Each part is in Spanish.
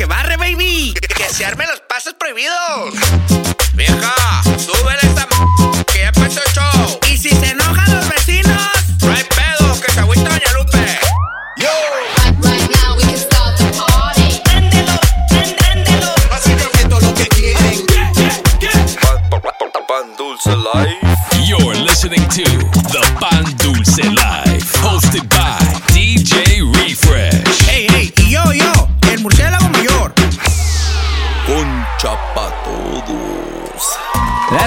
que barre, baby. Que se armen los pasos prohibidos. Vieja, súbele esta m que ya empezó el show. Y si se enojan los vecinos, no hay pedo, que se agüita Doña Lupe. Yo. Right now we can start the party. Préndelo, lo que quieren. Pan Dulce Life. You're listening to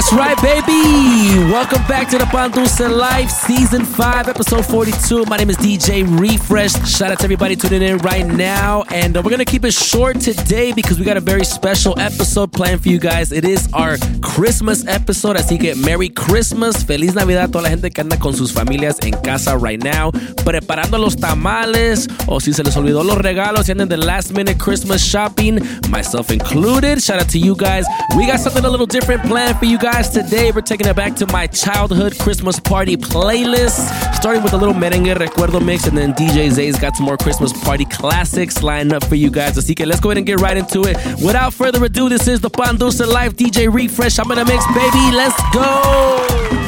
That's right, baby. Welcome back to the Pandulce Life, Season 5, Episode 42. My name is DJ Refresh. Shout out to everybody tuning in right now. And uh, we're going to keep it short today because we got a very special episode planned for you guys. It is our Christmas episode. Así que Merry Christmas. Feliz Navidad a toda la gente que anda con sus familias en casa right now. Preparando los tamales o si se les olvidó los regalos y andan de last minute Christmas shopping, myself included. Shout out to you guys. We got something a little different planned for you guys today. We're taking it back to my childhood Christmas party playlist, starting with a little merengue recuerdo mix, and then DJ Zay's got some more Christmas party classics lined up for you guys. Así que let's go ahead and get right into it. Without further ado, this is the Pan Live DJ Refresh. I'm in a mix, baby. Let's go.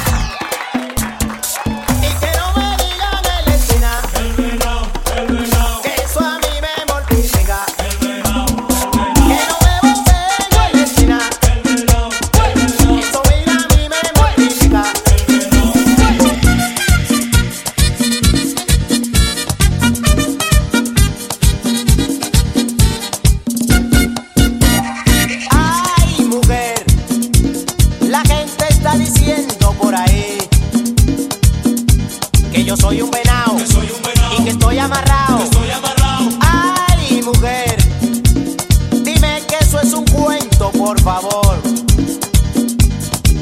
Que yo soy un venado y que estoy amarrado. Ay, mujer, dime que eso es un cuento, por favor.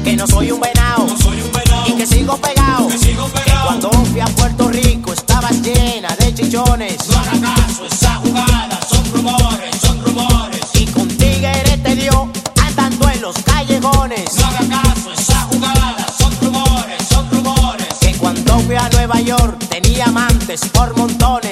Que no soy un venado y que sigo pegado. Cuando fui a Puerto Rico estaba llena de chichones. Tenía amantes por montones.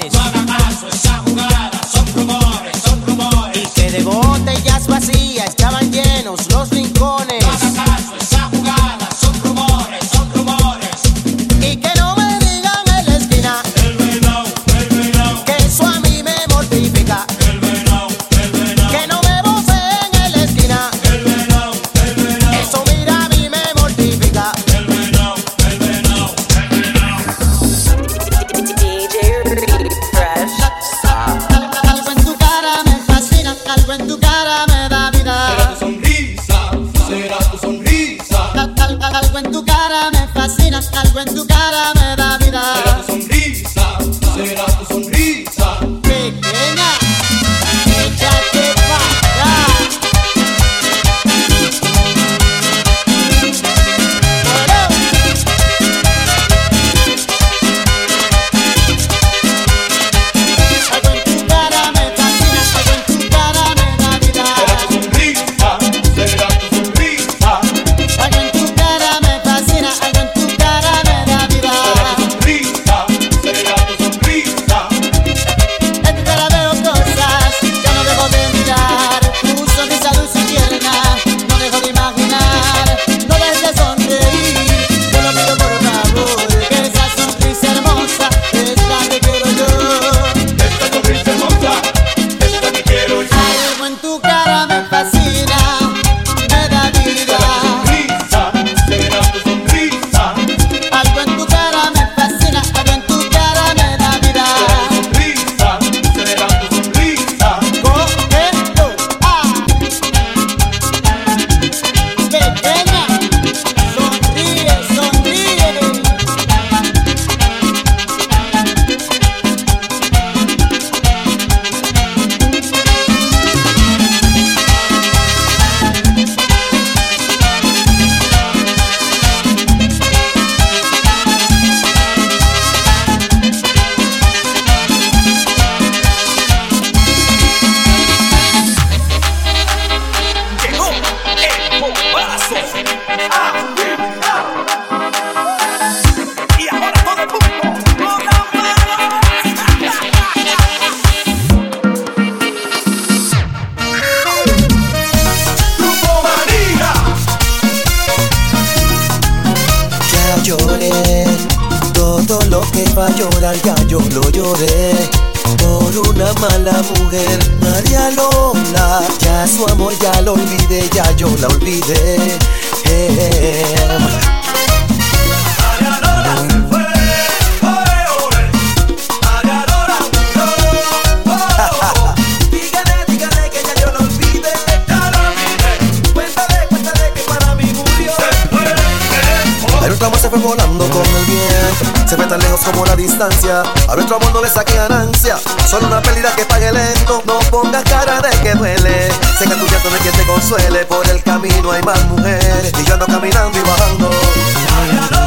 Amor no le ganancia. Solo una pérdida que pague lento. No pongas cara de que duele. Sé que tu llanto no hay quien te consuele. Por el camino hay más mujeres. Y yo ando caminando y bajando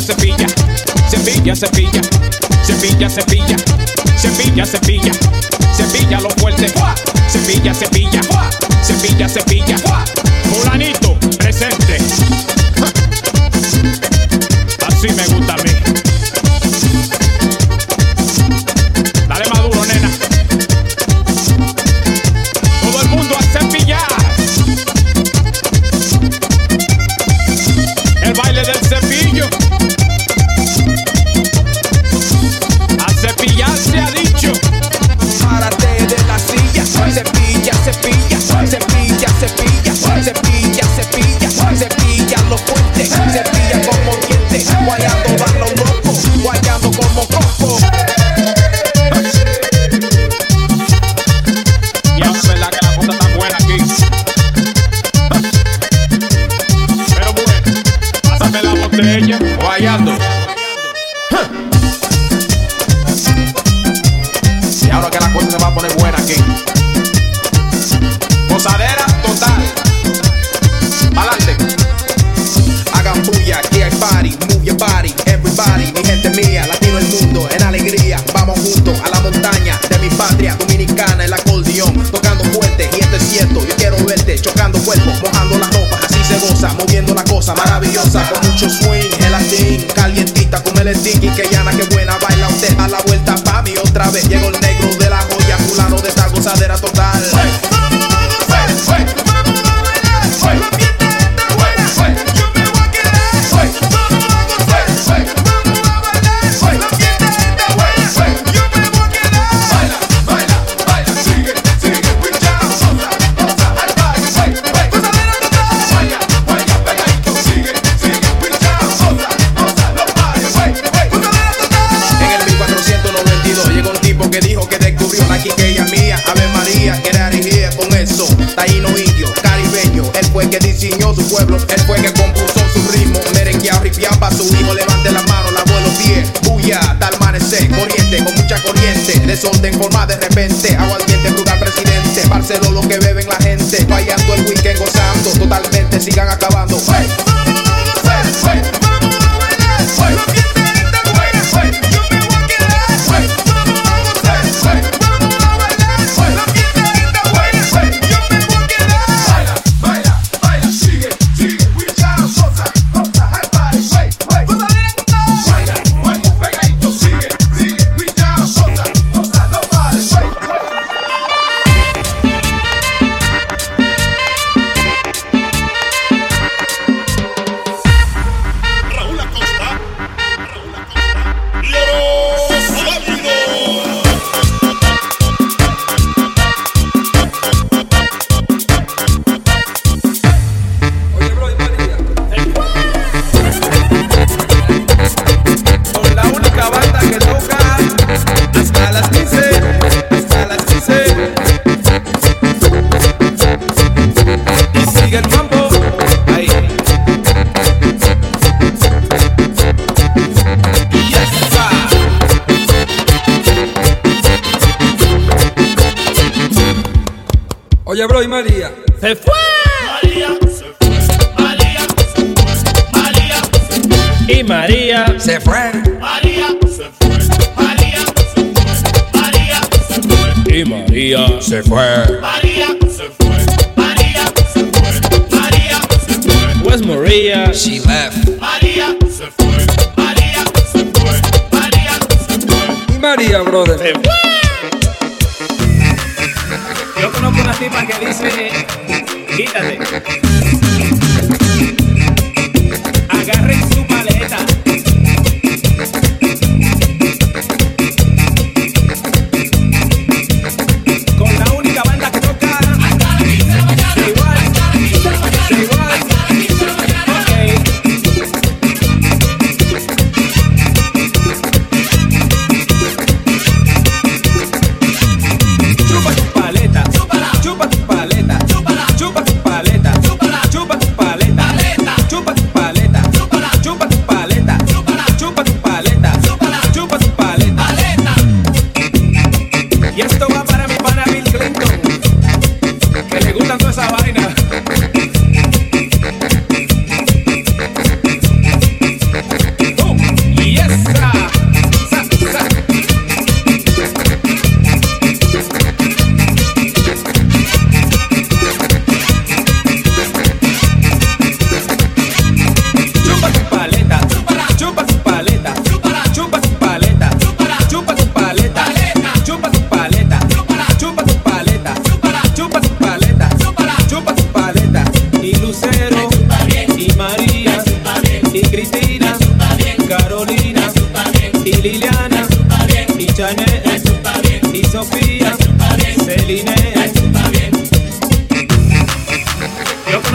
cepilla, cepilla, cepilla, cepilla, cepilla, cepilla, cepilla, cepilla, cepilla lo fuerte, cepilla, cepilla, cepilla, cepilla. bend it. se fue. María se fue. María se fue. María se fue. Y María se fue. María se fue. María se fue. María se fue. Where's Maria? She left. María se fue. María se fue. María se fue. María, brother. Se fue. Yo conozco una tipa que dice, quítate. Agarre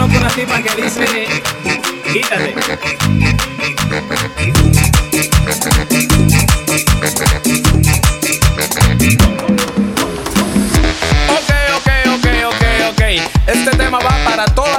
mano con la tipa que dice, quítate. Ok, ok, ok, ok, ok. Este tema va para todos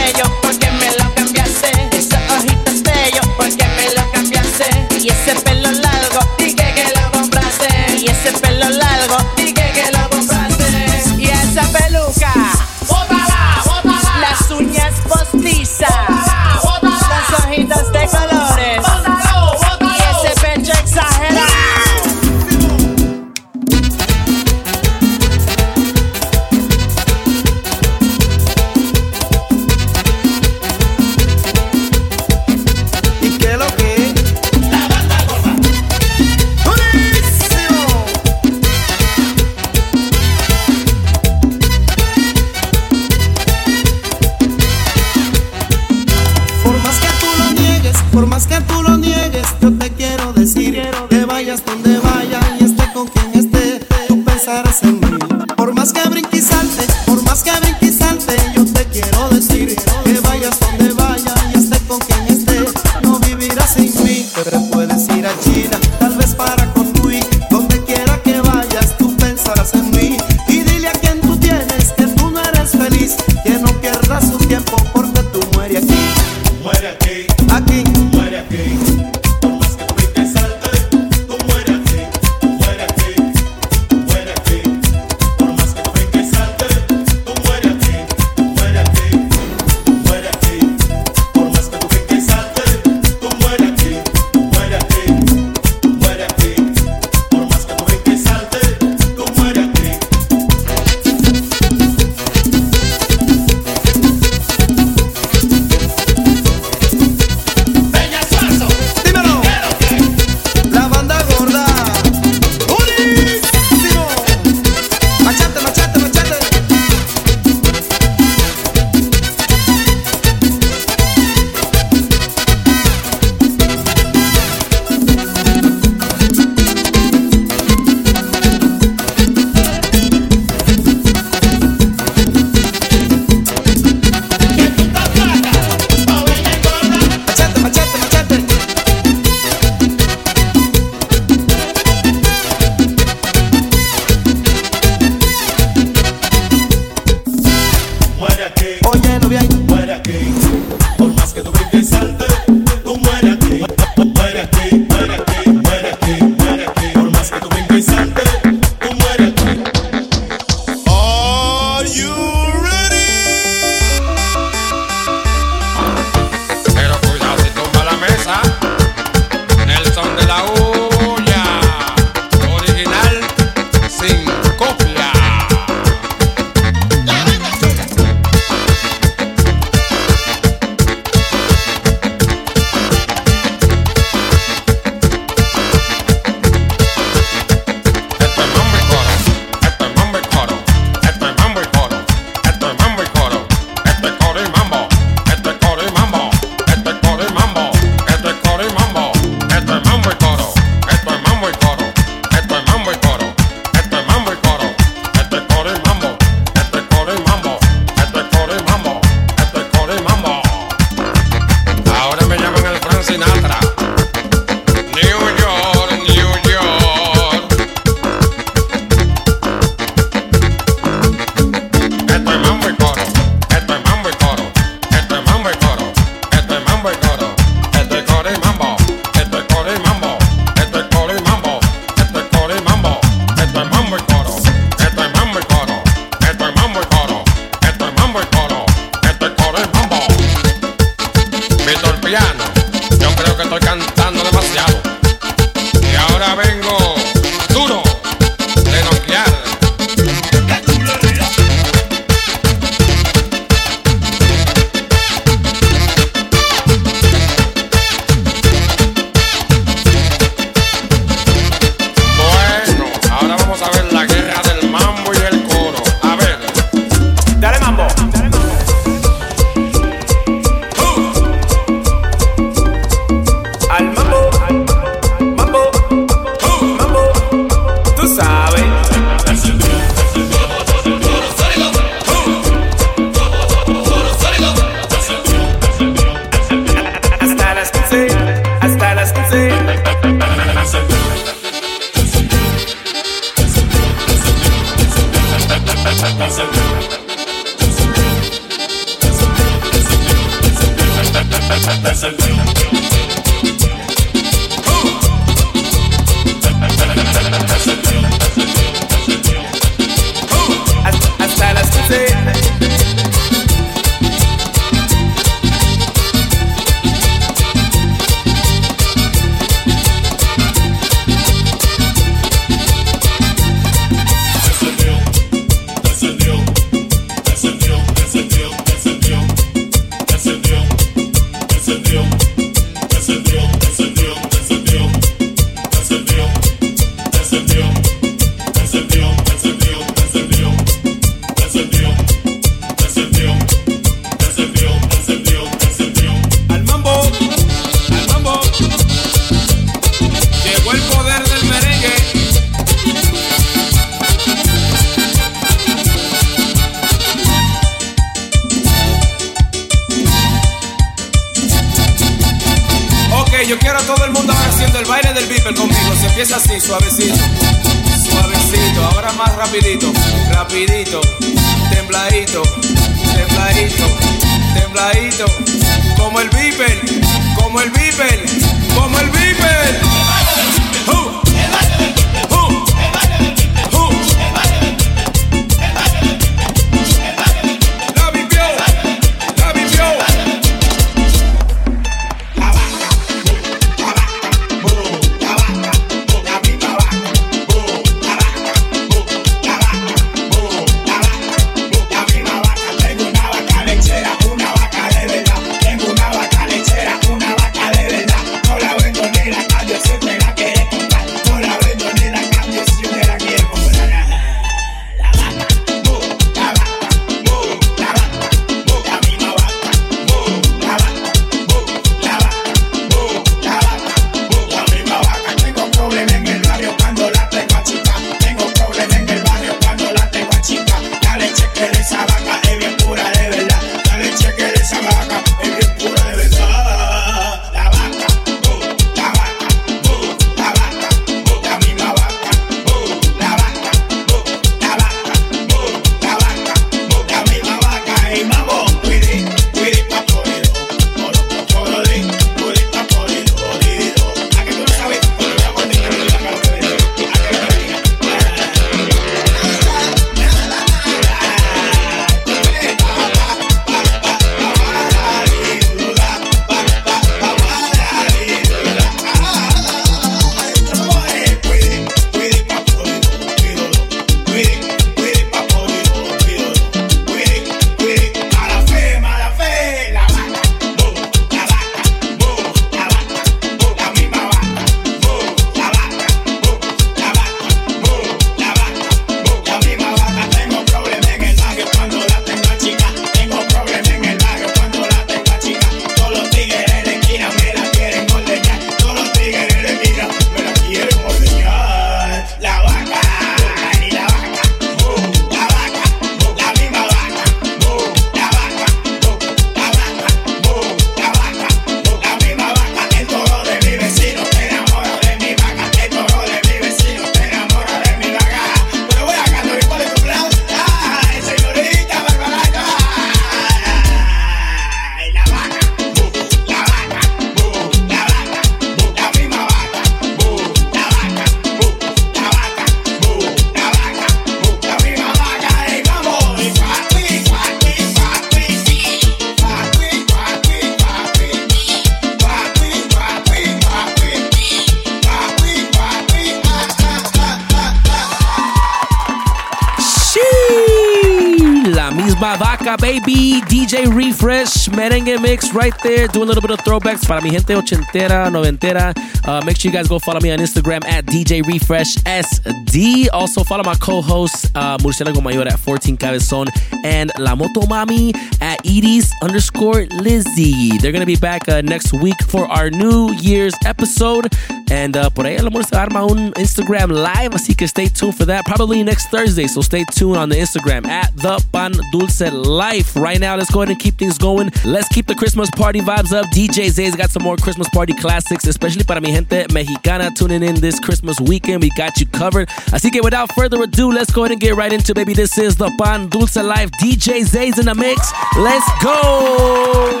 right there. Doing a little bit of throwbacks para mi gente ochentera, noventera. Uh, make sure you guys go follow me on Instagram at DJ Refresh SD. Also follow my co-host uh, Murcielago Mayor at 14 Cabezon and La Moto Mami at Edie's underscore Lizzie. They're going to be back uh, next week for our New Year's episode. And uh, por ahí el amor se arma un Instagram live, así que stay tuned for that. Probably next Thursday, so stay tuned on the Instagram at the Pan Dulce Life. Right now, let's go ahead and keep things going. Let's keep the Christmas party vibes up. DJ Zay's got some more Christmas party classics, especially para mi gente mexicana tuning in this Christmas weekend. We got you covered. Así que without further ado, let's go ahead and get right into baby. This is the Pan Dulce Life live. DJ Zay's in the mix. Let's go.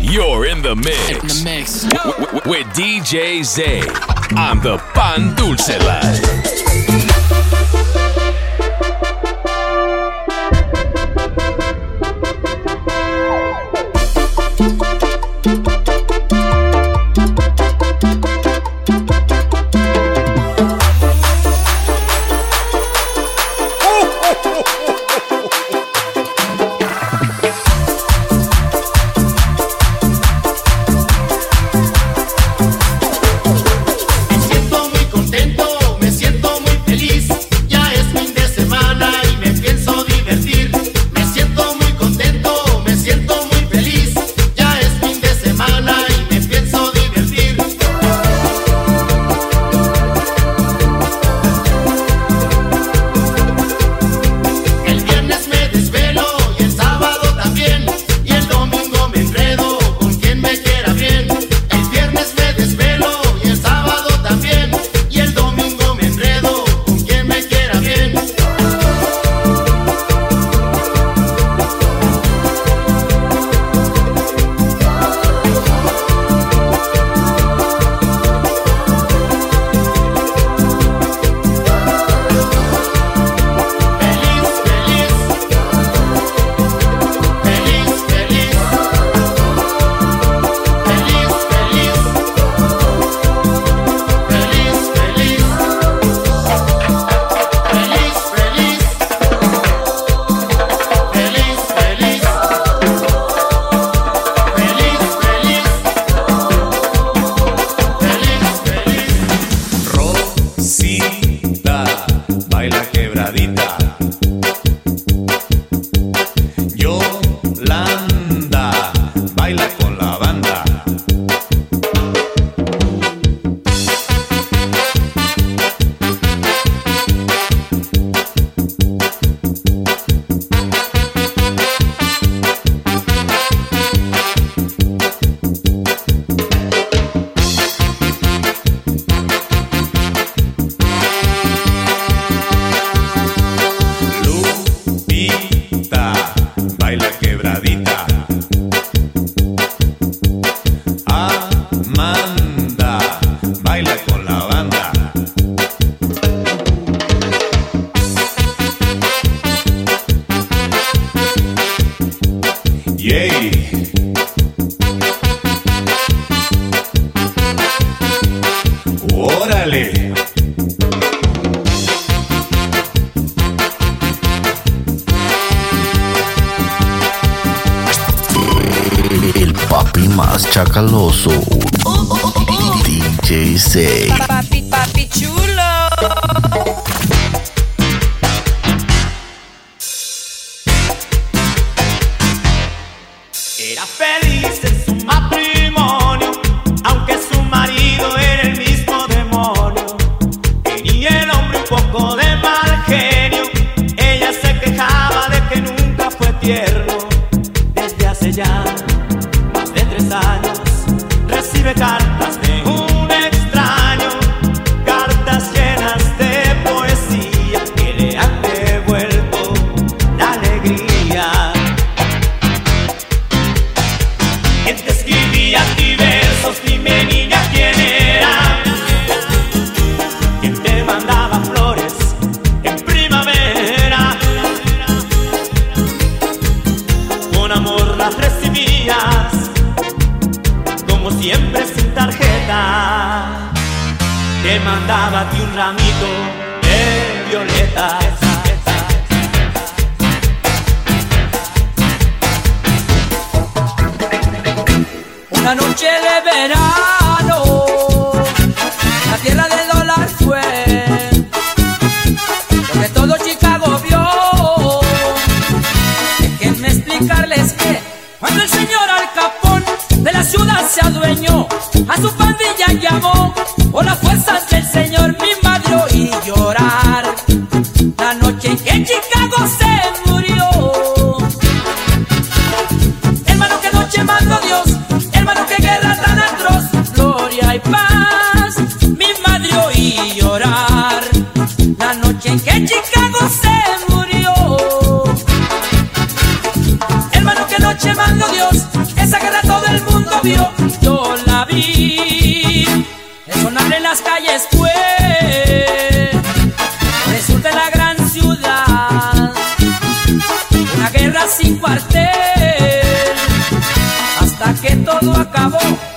You're in the mix. In the mix. With DJ Zay on the Pan Dulce Live. Era feliz en su matrimonio, aunque su marido era el mismo demonio. Tenía el hombre un poco de mal genio, ella se quejaba de que nunca fue tierno. Desde hace ya más de tres años recibe cartas de cuartel. Hasta que todo acabó.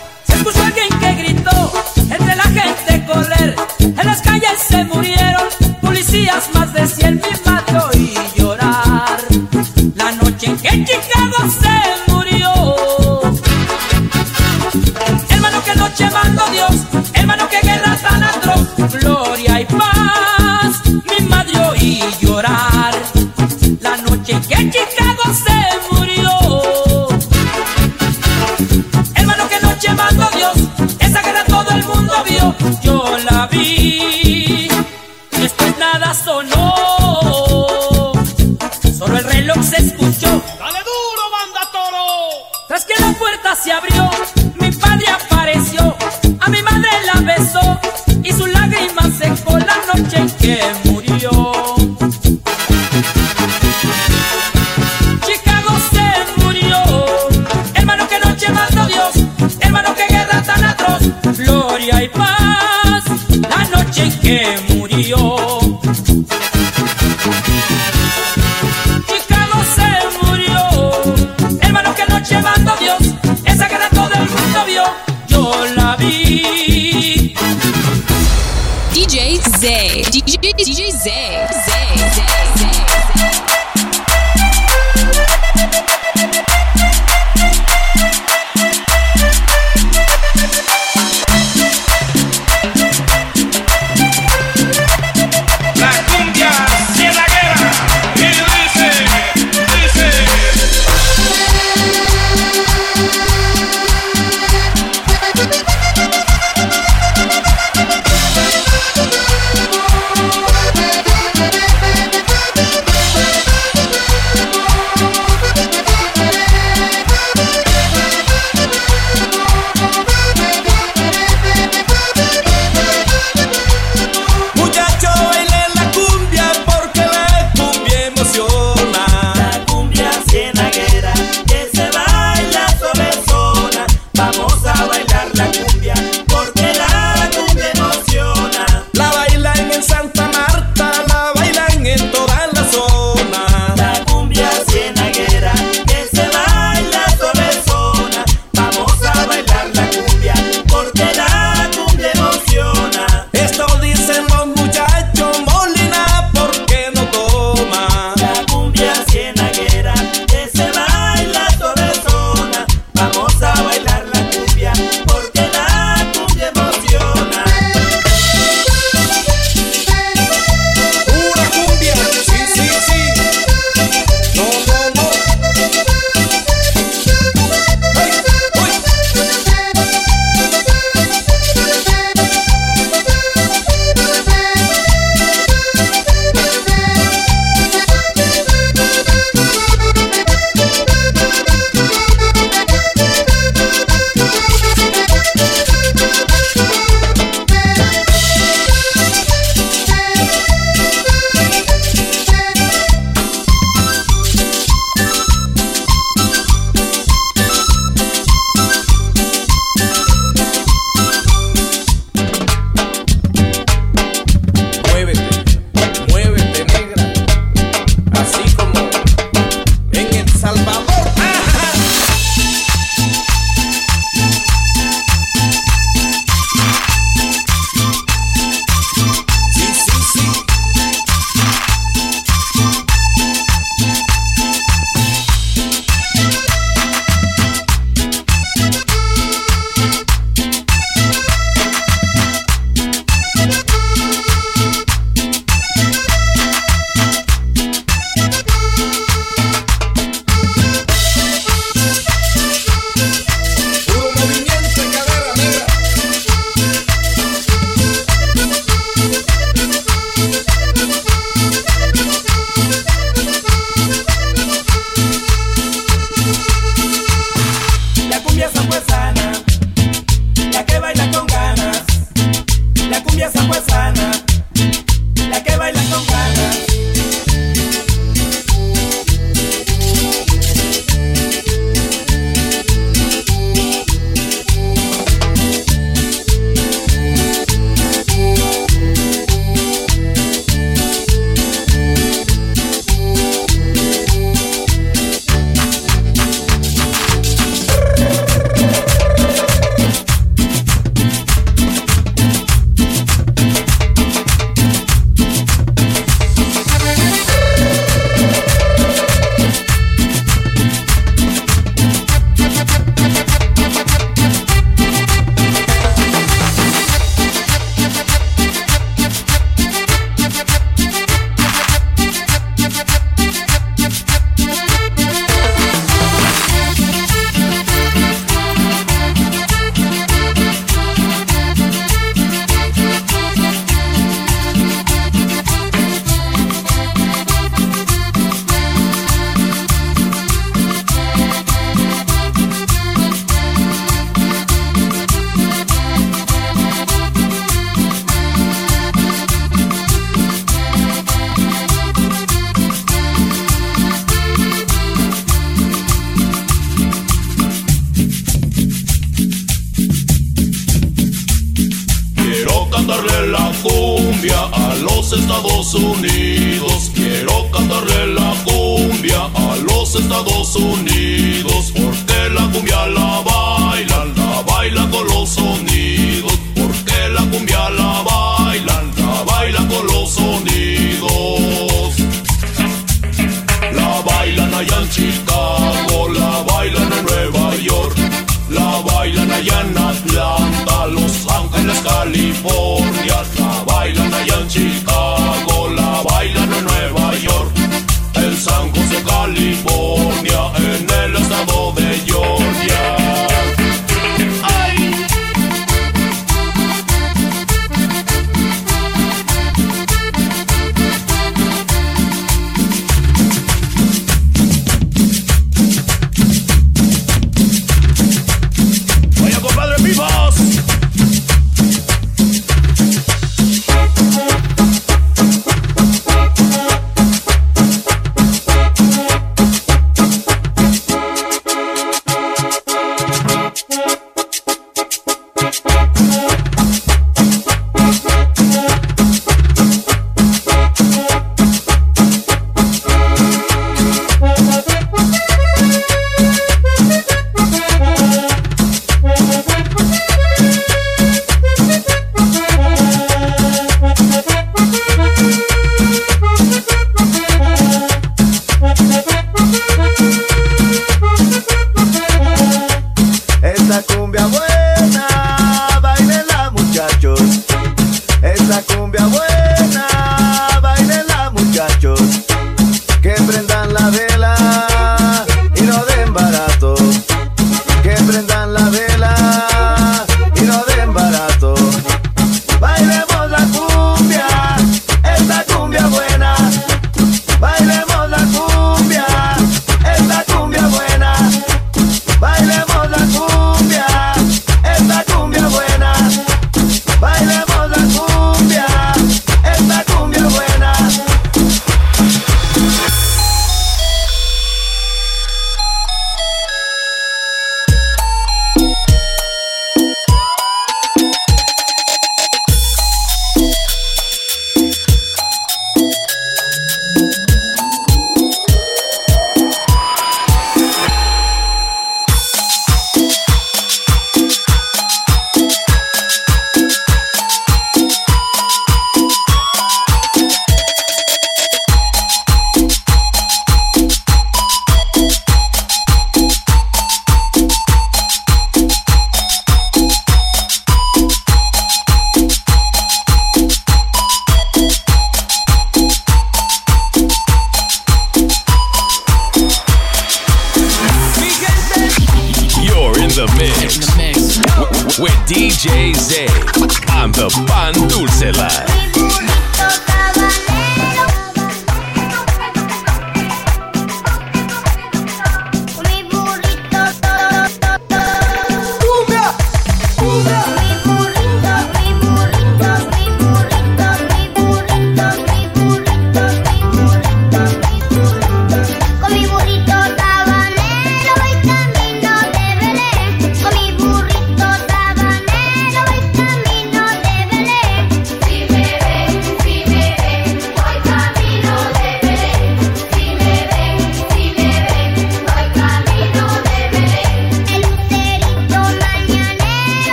Estados Unidos.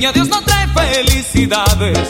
Niño Dios no trae felicidades.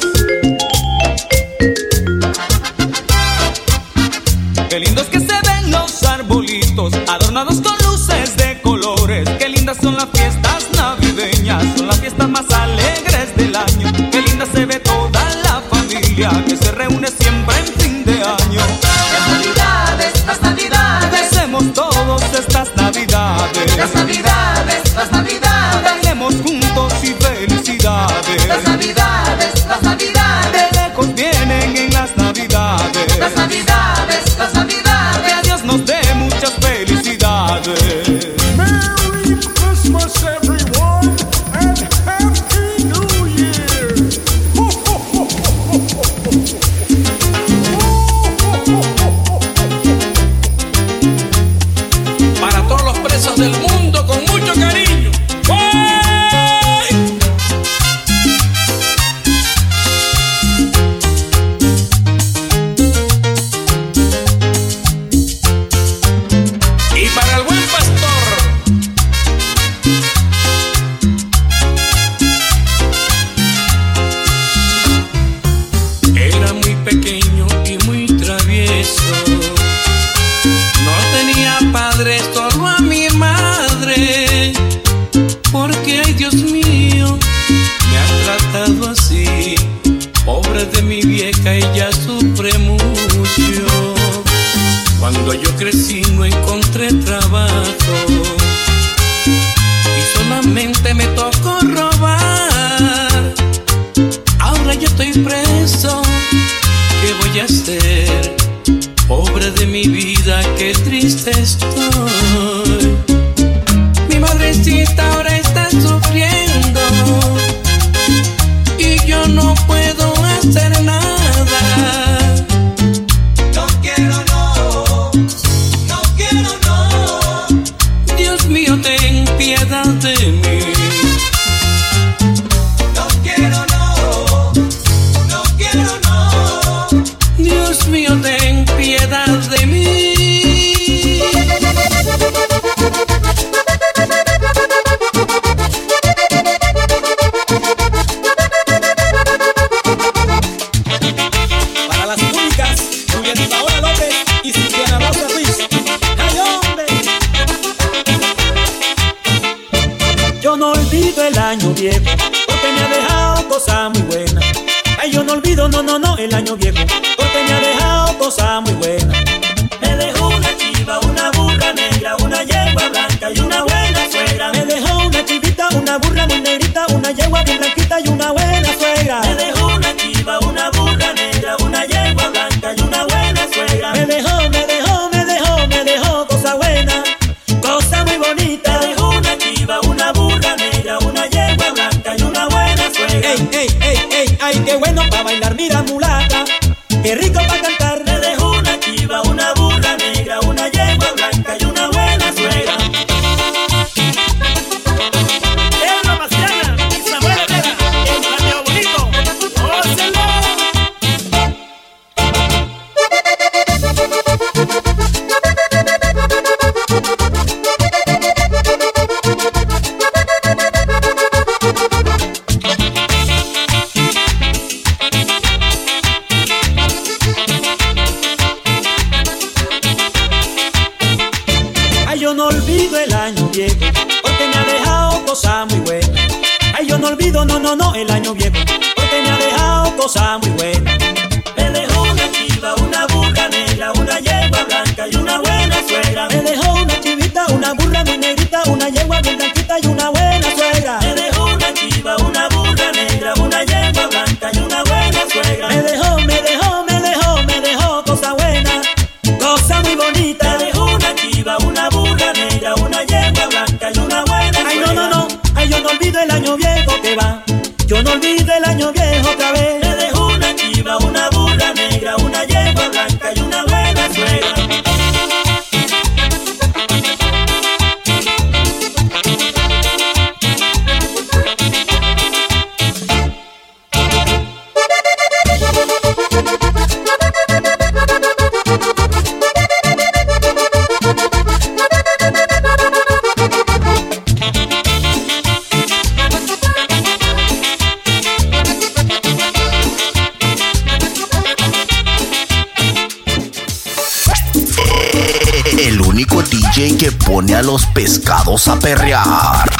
los pescados a perrear.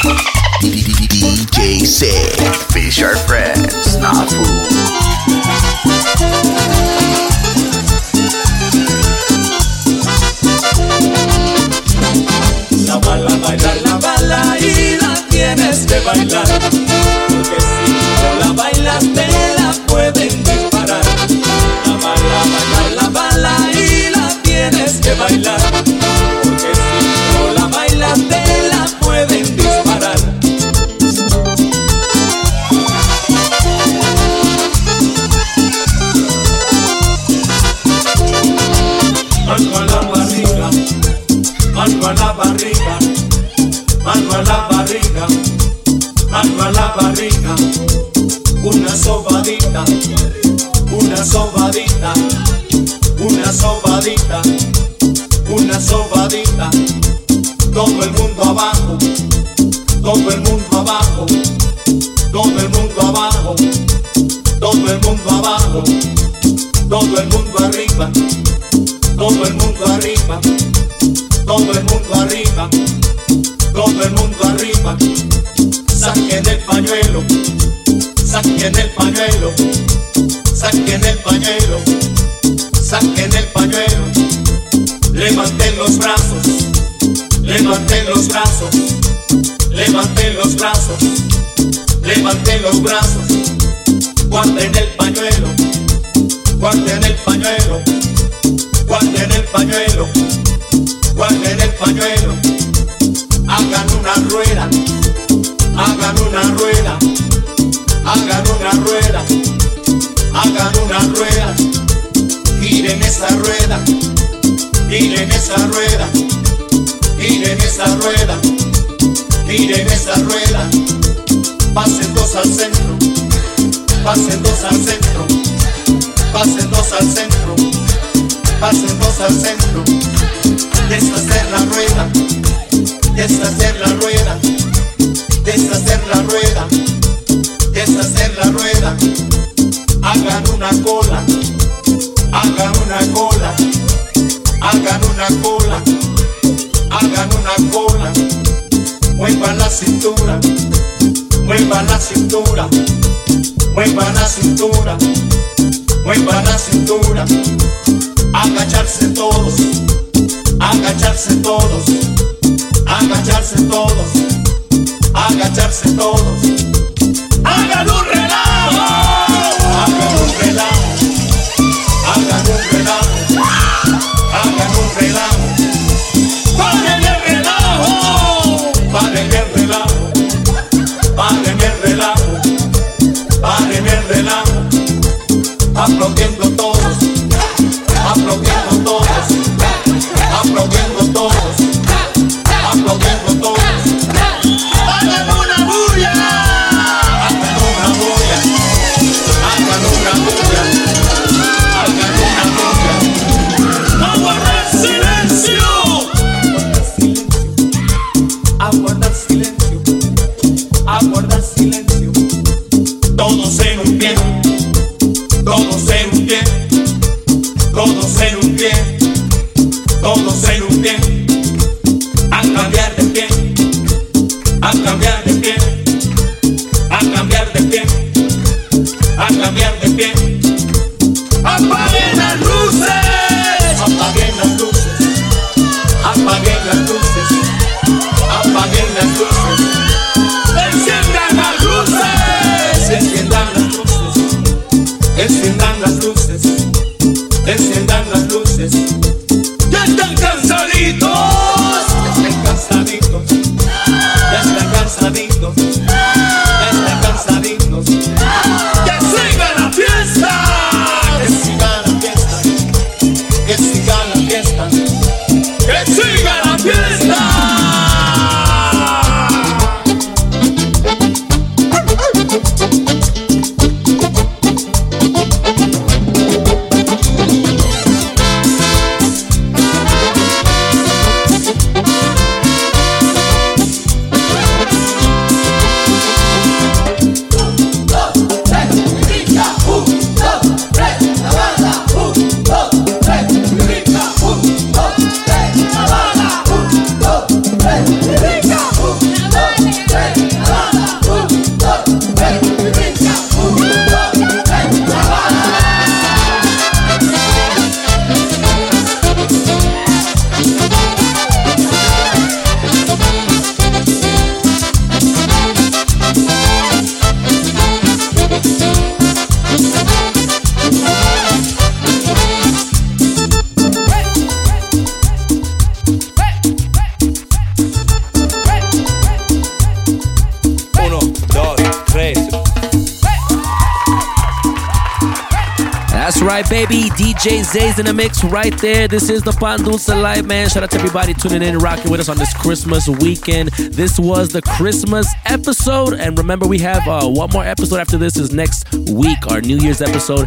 DJ C. Fish are friends, not la bala, bailar la bala y la tienes que bailar. rueda, deshacer la rueda, deshacer la rueda, deshacer la rueda. Hagan una cola, hagan una cola, hagan una cola, hagan una cola. Muevan la cintura, muevan la cintura, muevan la cintura, muevan la cintura. Agacharse todos agacharse todos, agacharse todos, agacharse todos. Hagan un relajo, hagan un relajo, hagan un relajo, hagan un relajo. Paren el relajo, paren el relajo, paren el relajo, paren el relajo, aplaudiendo. Enciendan las luces, enciendan las luces. Ya están cansaditos. Baby. DJ Zay's in the mix right there. This is the Pan Dulce Live, man. Shout out to everybody tuning in and rocking with us on this Christmas weekend. This was the Christmas episode. And remember, we have uh, one more episode after this is next week, our New Year's episode.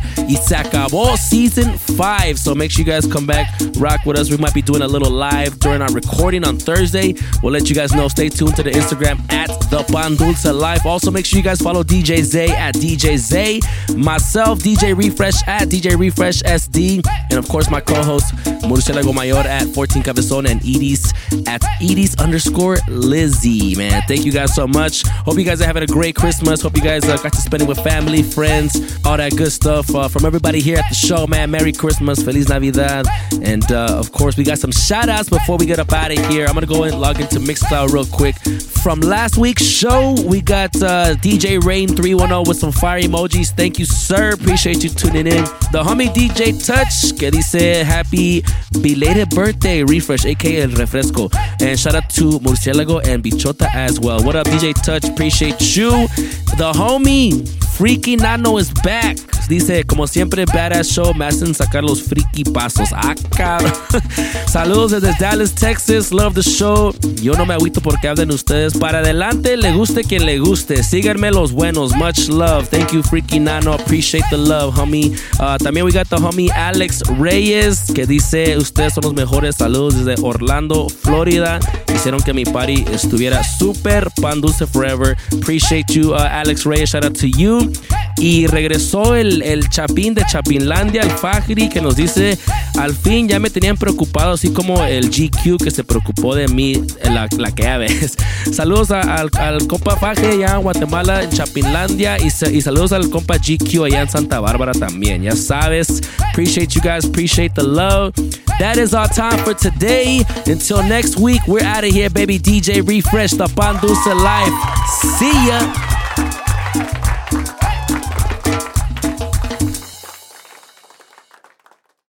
Acabó season five. So make sure you guys come back, rock with us. We might be doing a little live during our recording on Thursday. We'll let you guys know. Stay tuned to the Instagram at the Pan Dulce Live. Also, make sure you guys follow DJ Zay at DJ Zay, myself, DJ Refresh at DJ Refresh SD, and of course, my co host, Murcielago Mayor at 14 Cabezon and Edis at Edis underscore Lizzie. Man, thank you guys so much. Hope you guys are having a great Christmas. Hope you guys uh, got to spend it with family, friends, all that good stuff. Uh, from everybody here at the show, man, Merry Christmas, Feliz Navidad. And uh, of course, we got some shout outs before we get up out of here. I'm to go and log into Mixcloud real quick. From last week's show, we got uh, DJ Rain310 with some fire emojis. Thank you, sir. Appreciate you tuning in. The homie DJ Touch, que dice happy belated birthday, refresh, aka El Refresco. And shout out to Murcielago and Bichota as well. What up, DJ Touch? Appreciate you. The homie Freaky Nano is back. Dice, como siempre, badass show, me hacen sacar los freaky pasos. Ah. Saludos desde Dallas, Texas. Love the show. Yo no me agüito porque hablen ustedes. Para adelante, le guste quien le guste. Síganme los buenos. Much love. Thank you, Freaky Nano. Appreciate the love, homie. Uh, también we got the homie Alex Reyes, que dice, ustedes son los mejores. Saludos desde Orlando, Florida. Hicieron que mi party estuviera super pan dulce forever. Appreciate you, uh, Alex Reyes. Shout out to you. Y regresó el, el Chapín de Chapinlandia, el Fajri, que nos dice, al fin ya me tenían preocupado, así como el GQ que se preocupó de mí, la, la que ya ves. Saludos a- al, al compa Faje allá en Guatemala, en Chapinlandia, y, y saludos al compa GQ allá en Santa Bárbara también. Ya sabes, appreciate you guys, appreciate the love. That is our time for today. Until next week, we're out of here, baby. DJ Refresh, the Pan Dulce Life. See ya.